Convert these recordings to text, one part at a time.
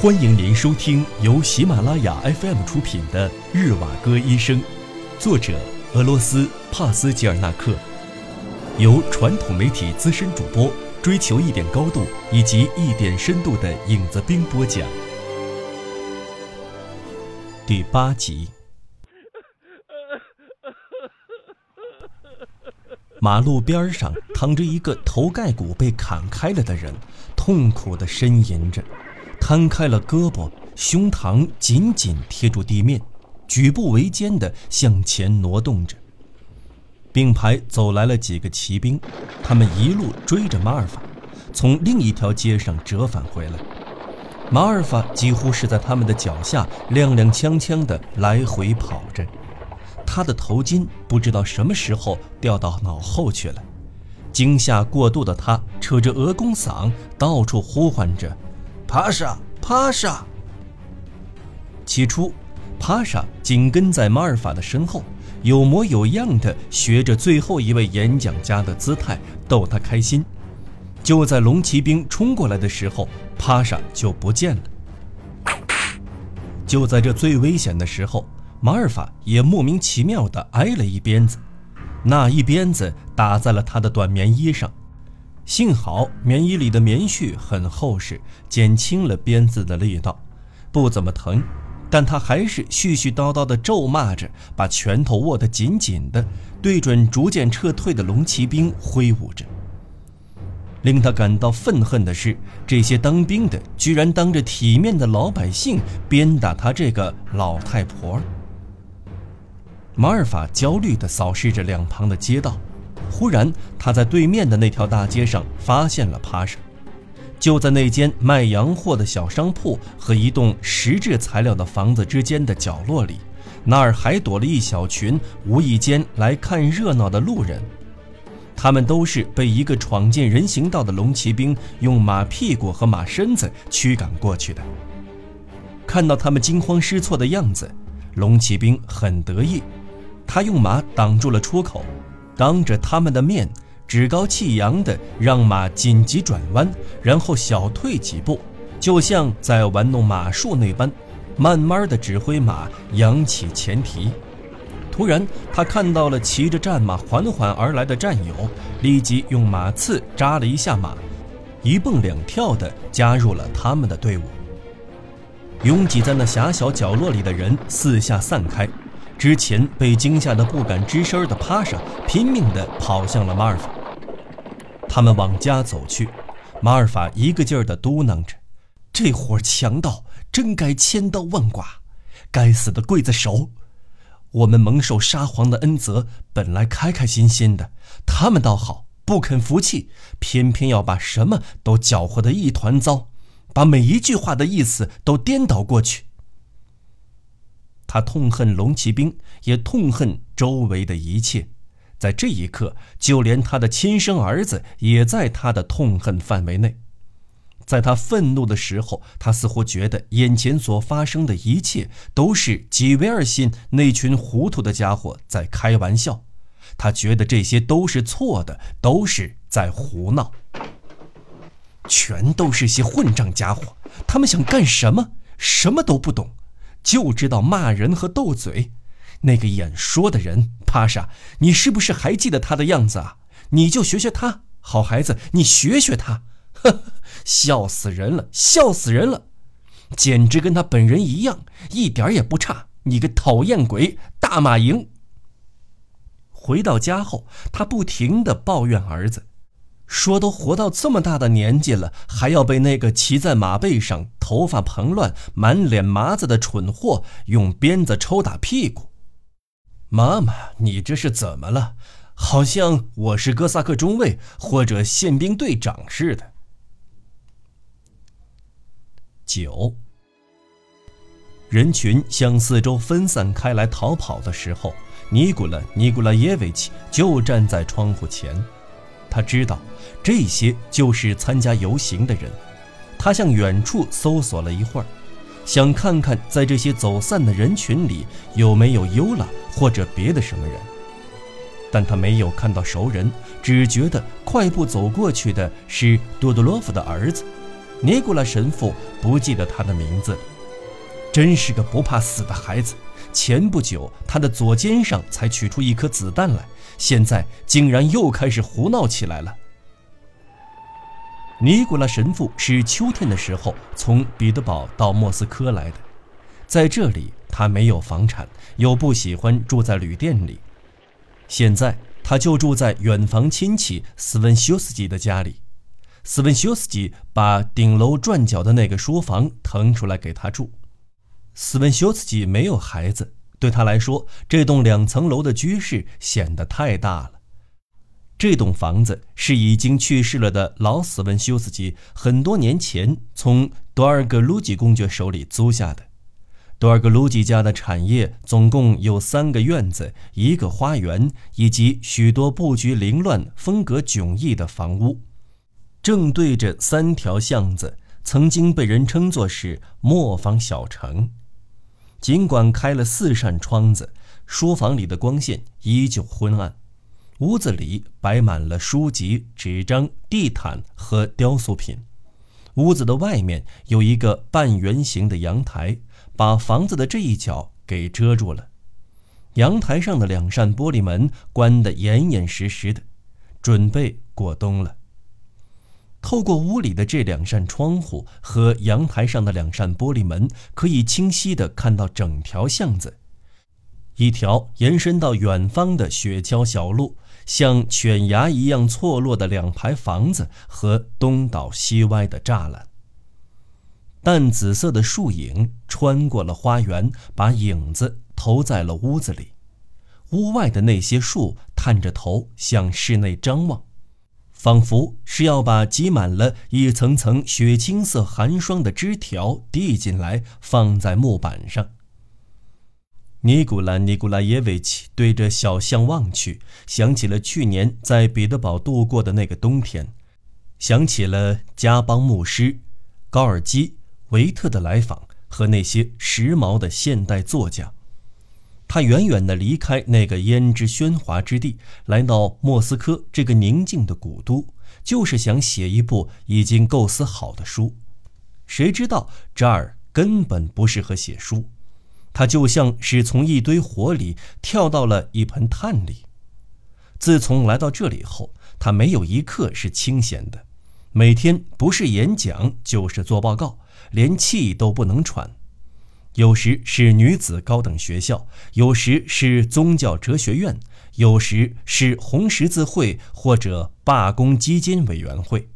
欢迎您收听由喜马拉雅 FM 出品的《日瓦戈医生》，作者俄罗斯帕斯吉尔纳克，由传统媒体资深主播追求一点高度以及一点深度的影子兵播讲。第八集。马路边上躺着一个头盖骨被砍开了的人，痛苦地呻吟着。摊开了胳膊，胸膛紧紧贴住地面，举步维艰地向前挪动着。并排走来了几个骑兵，他们一路追着马尔法，从另一条街上折返回来。马尔法几乎是在他们的脚下踉踉跄跄地来回跑着，他的头巾不知道什么时候掉到脑后去了。惊吓过度的他扯着鹅公嗓，到处呼唤着。帕莎，帕莎。起初，帕莎紧跟在马尔法的身后，有模有样的学着最后一位演讲家的姿态，逗他开心。就在龙骑兵冲过来的时候，帕莎就不见了。就在这最危险的时候，马尔法也莫名其妙地挨了一鞭子，那一鞭子打在了他的短棉衣上。幸好棉衣里的棉絮很厚实，减轻了鞭子的力道，不怎么疼。但他还是絮絮叨叨地咒骂着，把拳头握得紧紧的，对准逐渐撤退的龙骑兵挥舞着。令他感到愤恨的是，这些当兵的居然当着体面的老百姓鞭打他这个老太婆。马尔法焦虑地扫视着两旁的街道。忽然，他在对面的那条大街上发现了帕莎，就在那间卖洋货的小商铺和一栋石质材料的房子之间的角落里，那儿还躲了一小群无意间来看热闹的路人，他们都是被一个闯进人行道的龙骑兵用马屁股和马身子驱赶过去的。看到他们惊慌失措的样子，龙骑兵很得意，他用马挡住了出口。当着他们的面，趾高气扬地让马紧急转弯，然后小退几步，就像在玩弄马术那般，慢慢地指挥马扬起前蹄。突然，他看到了骑着战马缓缓而来的战友，立即用马刺扎了一下马，一蹦两跳地加入了他们的队伍。拥挤在那狭小角落里的人四下散开。之前被惊吓得不敢吱声的帕莎拼命地跑向了马尔法。他们往家走去，马尔法一个劲儿地嘟囔着：“这伙强盗真该千刀万剐，该死的刽子手！我们蒙受沙皇的恩泽，本来开开心心的，他们倒好，不肯服气，偏偏要把什么都搅和得一团糟，把每一句话的意思都颠倒过去。”他痛恨龙骑兵，也痛恨周围的一切。在这一刻，就连他的亲生儿子也在他的痛恨范围内。在他愤怒的时候，他似乎觉得眼前所发生的一切都是吉维尔辛那群糊涂的家伙在开玩笑。他觉得这些都是错的，都是在胡闹。全都是些混账家伙！他们想干什么？什么都不懂。就知道骂人和斗嘴，那个演说的人帕莎，你是不是还记得他的样子啊？你就学学他，好孩子，你学学他，呵，笑死人了，笑死人了，简直跟他本人一样，一点也不差。你个讨厌鬼，大马营。回到家后，他不停地抱怨儿子。说都活到这么大的年纪了，还要被那个骑在马背上、头发蓬乱、满脸麻子的蠢货用鞭子抽打屁股。妈妈，你这是怎么了？好像我是哥萨克中尉或者宪兵队长似的。九。人群向四周分散开来逃跑的时候，尼古拉·尼古拉耶维奇就站在窗户前。他知道，这些就是参加游行的人。他向远处搜索了一会儿，想看看在这些走散的人群里有没有尤拉或者别的什么人。但他没有看到熟人，只觉得快步走过去的是多多洛夫的儿子。尼古拉神父不记得他的名字，真是个不怕死的孩子。前不久他的左肩上才取出一颗子弹来，现在竟然又开始胡闹起来了。尼古拉神父是秋天的时候从彼得堡到莫斯科来的，在这里他没有房产，又不喜欢住在旅店里，现在他就住在远房亲戚斯文修斯基的家里。斯文修斯基把顶楼转角的那个书房腾出来给他住。斯文修斯基没有孩子，对他来说，这栋两层楼的居室显得太大了。这栋房子是已经去世了的老斯文修斯基很多年前从多尔格鲁吉公爵手里租下的。多尔格鲁吉家的产业总共有三个院子、一个花园以及许多布局凌乱、风格迥异的房屋。正对着三条巷子，曾经被人称作是磨坊小城。尽管开了四扇窗子，书房里的光线依旧昏暗。屋子里摆满了书籍、纸张、地毯和雕塑品。屋子的外面有一个半圆形的阳台，把房子的这一角给遮住了。阳台上的两扇玻璃门关得严严实实的，准备过冬了。透过屋里的这两扇窗户和阳台上的两扇玻璃门，可以清晰地看到整条巷子，一条延伸到远方的雪橇小路。像犬牙一样错落的两排房子和东倒西歪的栅栏。淡紫色的树影穿过了花园，把影子投在了屋子里。屋外的那些树探着头向室内张望，仿佛是要把挤满了一层层雪青色寒霜的枝条递进来，放在木板上。尼古拉·尼古拉耶维奇对着小巷望去，想起了去年在彼得堡度过的那个冬天，想起了加邦牧师、高尔基、维特的来访和那些时髦的现代作家。他远远地离开那个胭脂喧哗之地，来到莫斯科这个宁静的古都，就是想写一部已经构思好的书。谁知道这儿根本不适合写书。他就像是从一堆火里跳到了一盆炭里。自从来到这里后，他没有一刻是清闲的，每天不是演讲就是做报告，连气都不能喘。有时是女子高等学校，有时是宗教哲学院，有时是红十字会或者罢工基金委员会。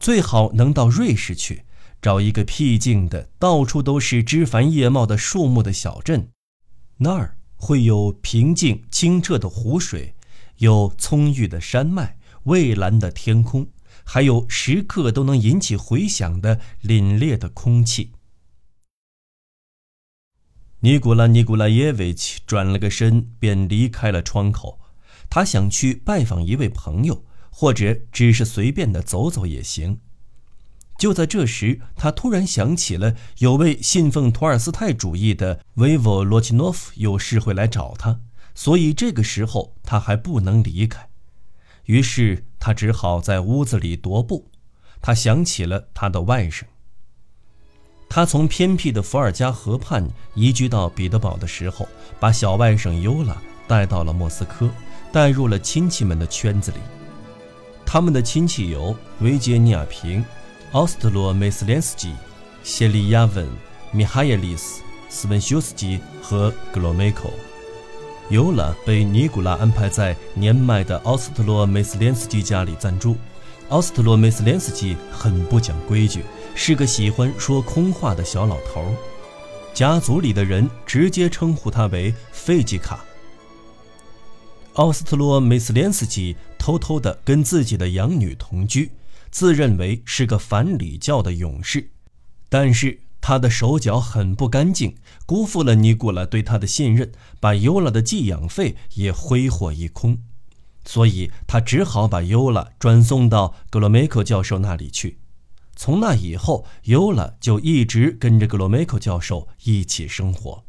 最好能到瑞士去。找一个僻静的、到处都是枝繁叶茂的树木的小镇，那儿会有平静清澈的湖水，有葱郁的山脉、蔚蓝的天空，还有时刻都能引起回响的凛冽的空气。尼古拉·尼古拉耶维奇转了个身，便离开了窗口。他想去拜访一位朋友，或者只是随便的走走也行。就在这时，他突然想起了有位信奉托尔斯泰主义的维沃罗奇诺夫有事会来找他，所以这个时候他还不能离开。于是他只好在屋子里踱步。他想起了他的外甥。他从偏僻的伏尔加河畔移居到彼得堡的时候，把小外甥尤拉带到了莫斯科，带入了亲戚们的圈子里。他们的亲戚有维杰尼亚平。奥斯特罗梅斯连斯基、谢利亚文、米哈耶利斯、斯文修斯基和格罗梅科。尤拉被尼古拉安排在年迈的奥斯特罗梅斯连斯基家里暂住。奥斯特罗梅斯连斯基很不讲规矩，是个喜欢说空话的小老头。家族里的人直接称呼他为费吉卡。奥斯特洛梅斯连斯基偷偷地跟自己的养女同居。自认为是个反礼教的勇士，但是他的手脚很不干净，辜负了尼古拉对他的信任，把尤拉的寄养费也挥霍一空，所以他只好把尤拉转送到格罗梅克教授那里去。从那以后，尤拉就一直跟着格罗梅克教授一起生活。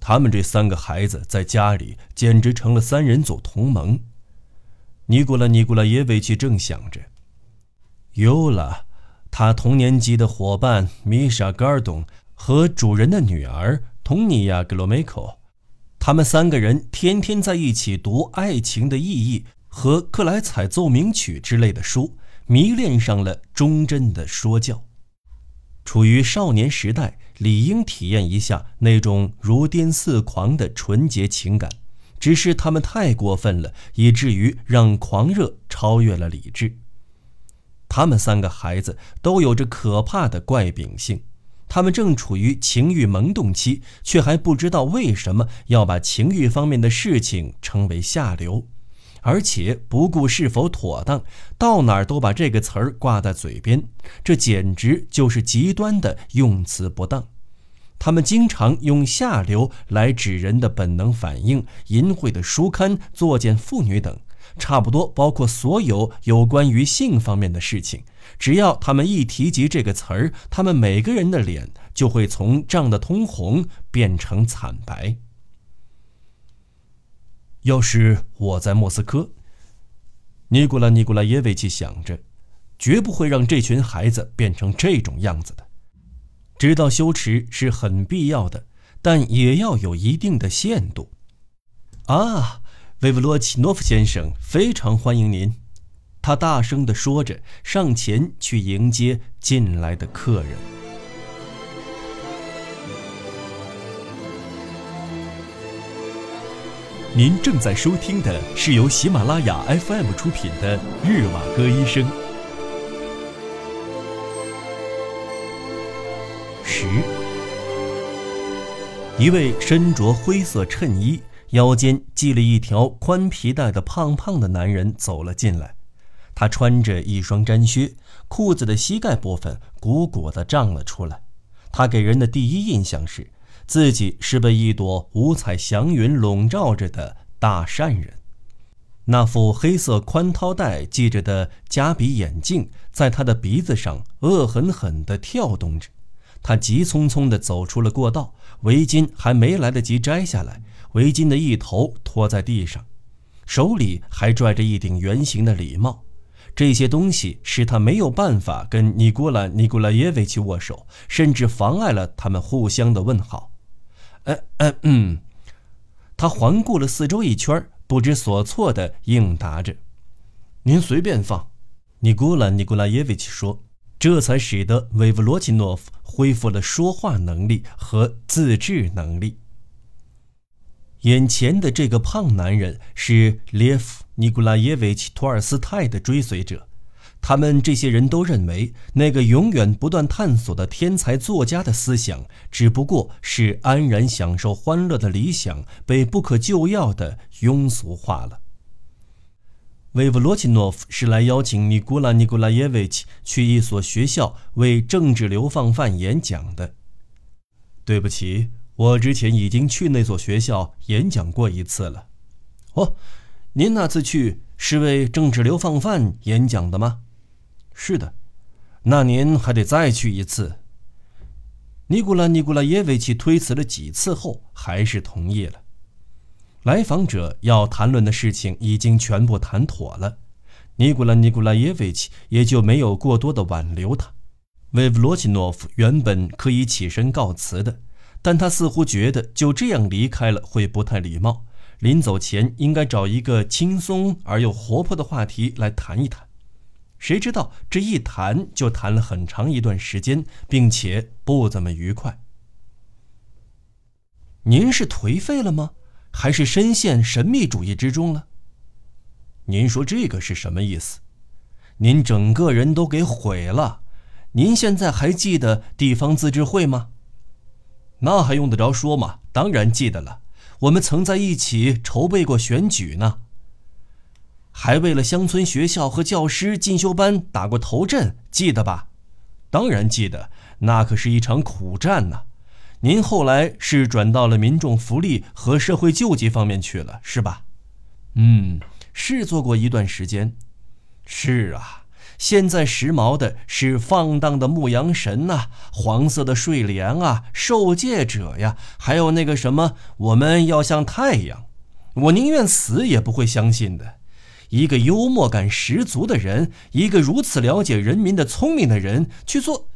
他们这三个孩子在家里简直成了三人组同盟。尼古拉·尼古拉耶维奇正想着，尤拉，他同年级的伙伴米莎·戈尔东和主人的女儿佟尼亚·格罗梅科，他们三个人天天在一起读《爱情的意义》和《克莱采奏鸣曲》之类的书，迷恋上了忠贞的说教。处于少年时代，理应体验一下那种如癫似狂的纯洁情感，只是他们太过分了，以至于让狂热超越了理智。他们三个孩子都有着可怕的怪秉性，他们正处于情欲萌动期，却还不知道为什么要把情欲方面的事情称为下流，而且不顾是否妥当，到哪儿都把这个词儿挂在嘴边，这简直就是极端的用词不当。他们经常用下流来指人的本能反应、淫秽的书刊、作践妇女等。差不多包括所有有关于性方面的事情，只要他们一提及这个词儿，他们每个人的脸就会从涨得通红变成惨白。要是我在莫斯科，尼古拉·尼古拉耶维奇想着，绝不会让这群孩子变成这种样子的。知道羞耻是很必要的，但也要有一定的限度。啊！维弗罗奇诺夫先生非常欢迎您，他大声地说着，上前去迎接进来的客人。您正在收听的是由喜马拉雅 FM 出品的《日瓦戈医生》。十，一位身着灰色衬衣。腰间系了一条宽皮带的胖胖的男人走了进来，他穿着一双毡靴，裤子的膝盖部分鼓鼓的胀了出来。他给人的第一印象是，自己是被一朵五彩祥云笼罩着的大善人。那副黑色宽套带系着的夹鼻眼镜在他的鼻子上恶狠狠地跳动着。他急匆匆地走出了过道，围巾还没来得及摘下来。围巾的一头拖在地上，手里还拽着一顶圆形的礼帽。这些东西使他没有办法跟尼古拉·尼古拉耶维奇握手，甚至妨碍了他们互相的问好。嗯嗯嗯，他环顾了四周一圈，不知所措的应答着：“您随便放。”尼古拉·尼古拉耶维奇说。这才使得维夫罗奇诺夫恢复了说话能力和自制能力。眼前的这个胖男人是列夫·尼古拉耶维奇·托尔斯泰的追随者，他们这些人都认为，那个永远不断探索的天才作家的思想，只不过是安然享受欢乐的理想被不可救药的庸俗化了。维夫罗奇诺夫是来邀请尼古拉·尼古拉耶维奇去一所学校为政治流放犯演讲的。对不起。我之前已经去那所学校演讲过一次了。哦，您那次去是为政治流放犯演讲的吗？是的。那您还得再去一次。尼古拉·尼古拉耶维奇推辞了几次后，还是同意了。来访者要谈论的事情已经全部谈妥了，尼古拉·尼古拉耶维奇也就没有过多的挽留他。维夫罗奇诺夫原本可以起身告辞的。但他似乎觉得就这样离开了会不太礼貌，临走前应该找一个轻松而又活泼的话题来谈一谈。谁知道这一谈就谈了很长一段时间，并且不怎么愉快。您是颓废了吗？还是深陷神秘主义之中了？您说这个是什么意思？您整个人都给毁了。您现在还记得地方自治会吗？那还用得着说吗？当然记得了，我们曾在一起筹备过选举呢，还为了乡村学校和教师进修班打过头阵，记得吧？当然记得，那可是一场苦战呢。您后来是转到了民众福利和社会救济方面去了，是吧？嗯，是做过一段时间。是啊。现在时髦的是放荡的牧羊神呐，黄色的睡莲啊，受戒者呀，还有那个什么，我们要像太阳。我宁愿死也不会相信的。一个幽默感十足的人，一个如此了解人民的聪明的人去做？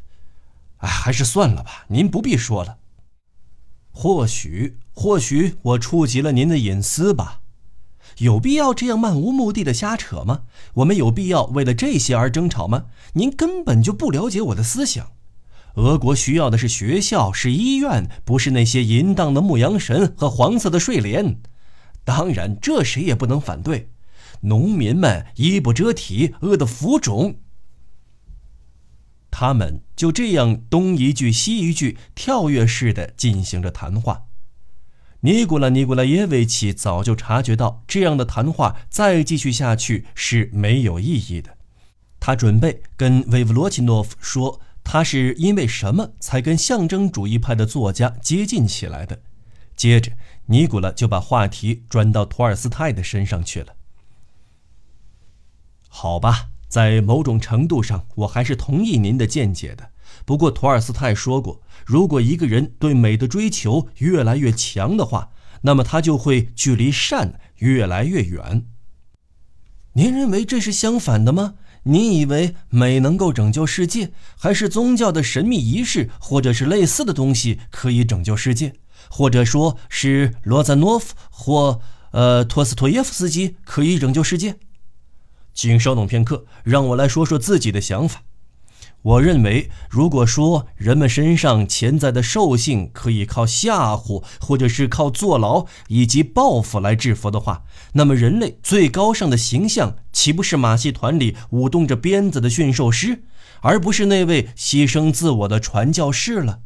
哎，还是算了吧，您不必说了。或许，或许我触及了您的隐私吧？有必要这样漫无目的的瞎扯吗？我们有必要为了这些而争吵吗？您根本就不了解我的思想。俄国需要的是学校，是医院，不是那些淫荡的牧羊神和黄色的睡莲。当然，这谁也不能反对。农民们衣不遮体，饿得浮肿。他们就这样东一句西一句，跳跃式的进行着谈话。尼古拉·尼古拉耶维奇早就察觉到这样的谈话再继续下去是没有意义的。他准备跟维弗罗奇诺夫说，他是因为什么才跟象征主义派的作家接近起来的。接着，尼古拉就把话题转到托尔斯泰的身上去了。好吧。在某种程度上，我还是同意您的见解的。不过，托尔斯泰说过，如果一个人对美的追求越来越强的话，那么他就会距离善越来越远。您认为这是相反的吗？您以为美能够拯救世界，还是宗教的神秘仪式或者是类似的东西可以拯救世界，或者说是罗赞诺夫或呃托斯托耶夫斯基可以拯救世界？请稍等片刻，让我来说说自己的想法。我认为，如果说人们身上潜在的兽性可以靠吓唬，或者是靠坐牢以及报复来制服的话，那么人类最高尚的形象岂不是马戏团里舞动着鞭子的驯兽师，而不是那位牺牲自我的传教士了？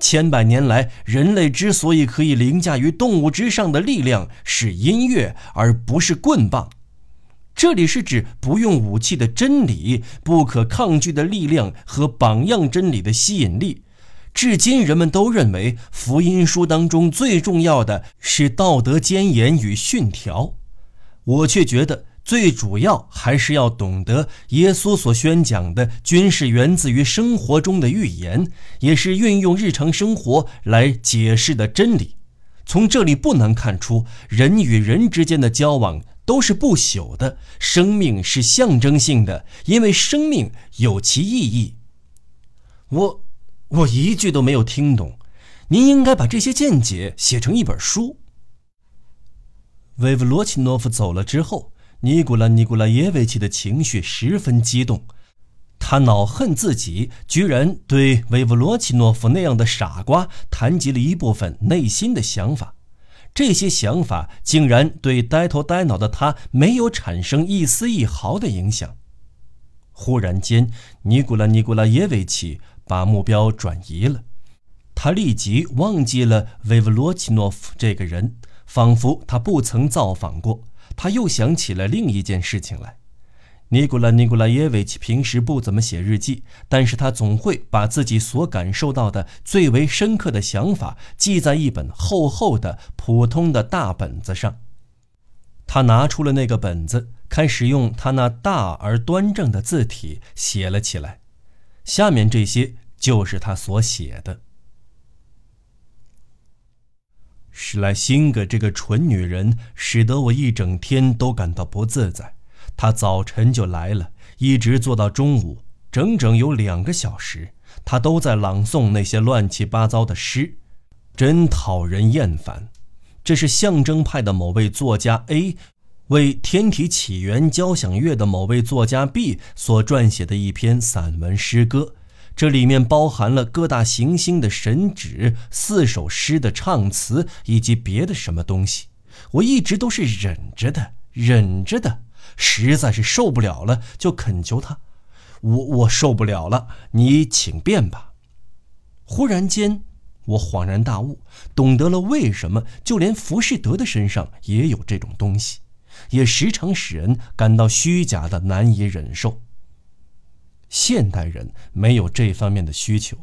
千百年来，人类之所以可以凌驾于动物之上的力量是音乐，而不是棍棒。这里是指不用武器的真理、不可抗拒的力量和榜样真理的吸引力。至今，人们都认为福音书当中最重要的是道德箴言与训条。我却觉得最主要还是要懂得耶稣所宣讲的均是源自于生活中的预言，也是运用日常生活来解释的真理。从这里不难看出，人与人之间的交往。都是不朽的，生命是象征性的，因为生命有其意义。我，我一句都没有听懂。您应该把这些见解写成一本书。维夫罗奇诺夫走了之后，尼古拉·尼古拉耶维奇的情绪十分激动，他恼恨自己居然对维夫罗奇诺夫那样的傻瓜谈及了一部分内心的想法。这些想法竟然对呆头呆脑的他没有产生一丝一毫的影响。忽然间，尼古拉·尼古拉耶维奇把目标转移了，他立即忘记了维罗奇诺夫这个人，仿佛他不曾造访过。他又想起了另一件事情来。尼古拉·尼古拉耶维奇平时不怎么写日记，但是他总会把自己所感受到的最为深刻的想法记在一本厚厚的、普通的大本子上。他拿出了那个本子，开始用他那大而端正的字体写了起来。下面这些就是他所写的：史莱辛格这个蠢女人，使得我一整天都感到不自在。他早晨就来了，一直坐到中午，整整有两个小时，他都在朗诵那些乱七八糟的诗，真讨人厌烦。这是象征派的某位作家 A 为《天体起源交响乐》的某位作家 B 所撰写的一篇散文诗歌，这里面包含了各大行星的神旨、四首诗的唱词以及别的什么东西。我一直都是忍着的，忍着的。实在是受不了了，就恳求他：“我我受不了了，你请便吧。”忽然间，我恍然大悟，懂得了为什么就连浮士德的身上也有这种东西，也时常使人感到虚假的难以忍受。现代人没有这方面的需求。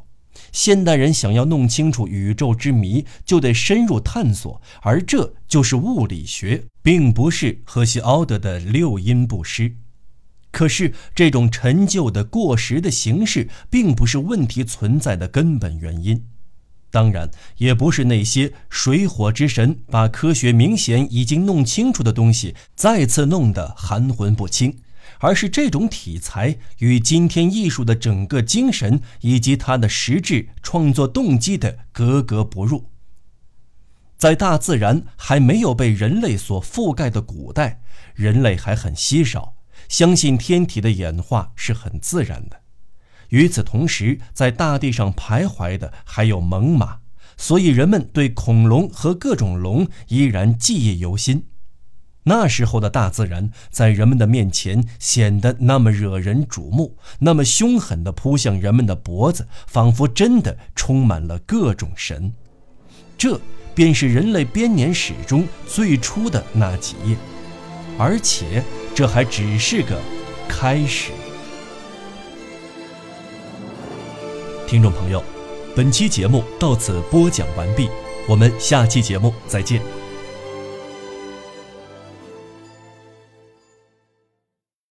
现代人想要弄清楚宇宙之谜，就得深入探索，而这就是物理学，并不是赫西奥德的六音不失。可是，这种陈旧的、过时的形式，并不是问题存在的根本原因。当然，也不是那些水火之神把科学明显已经弄清楚的东西再次弄得含混不清，而是这种题材与今天艺术的整个精神以及它的实质创作动机的格格不入。在大自然还没有被人类所覆盖的古代，人类还很稀少，相信天体的演化是很自然的。与此同时，在大地上徘徊的还有猛犸，所以人们对恐龙和各种龙依然记忆犹新。那时候的大自然在人们的面前显得那么惹人瞩目，那么凶狠地扑向人们的脖子，仿佛真的充满了各种神。这便是人类编年史中最初的那几页，而且这还只是个开始。听众朋友，本期节目到此播讲完毕，我们下期节目再见。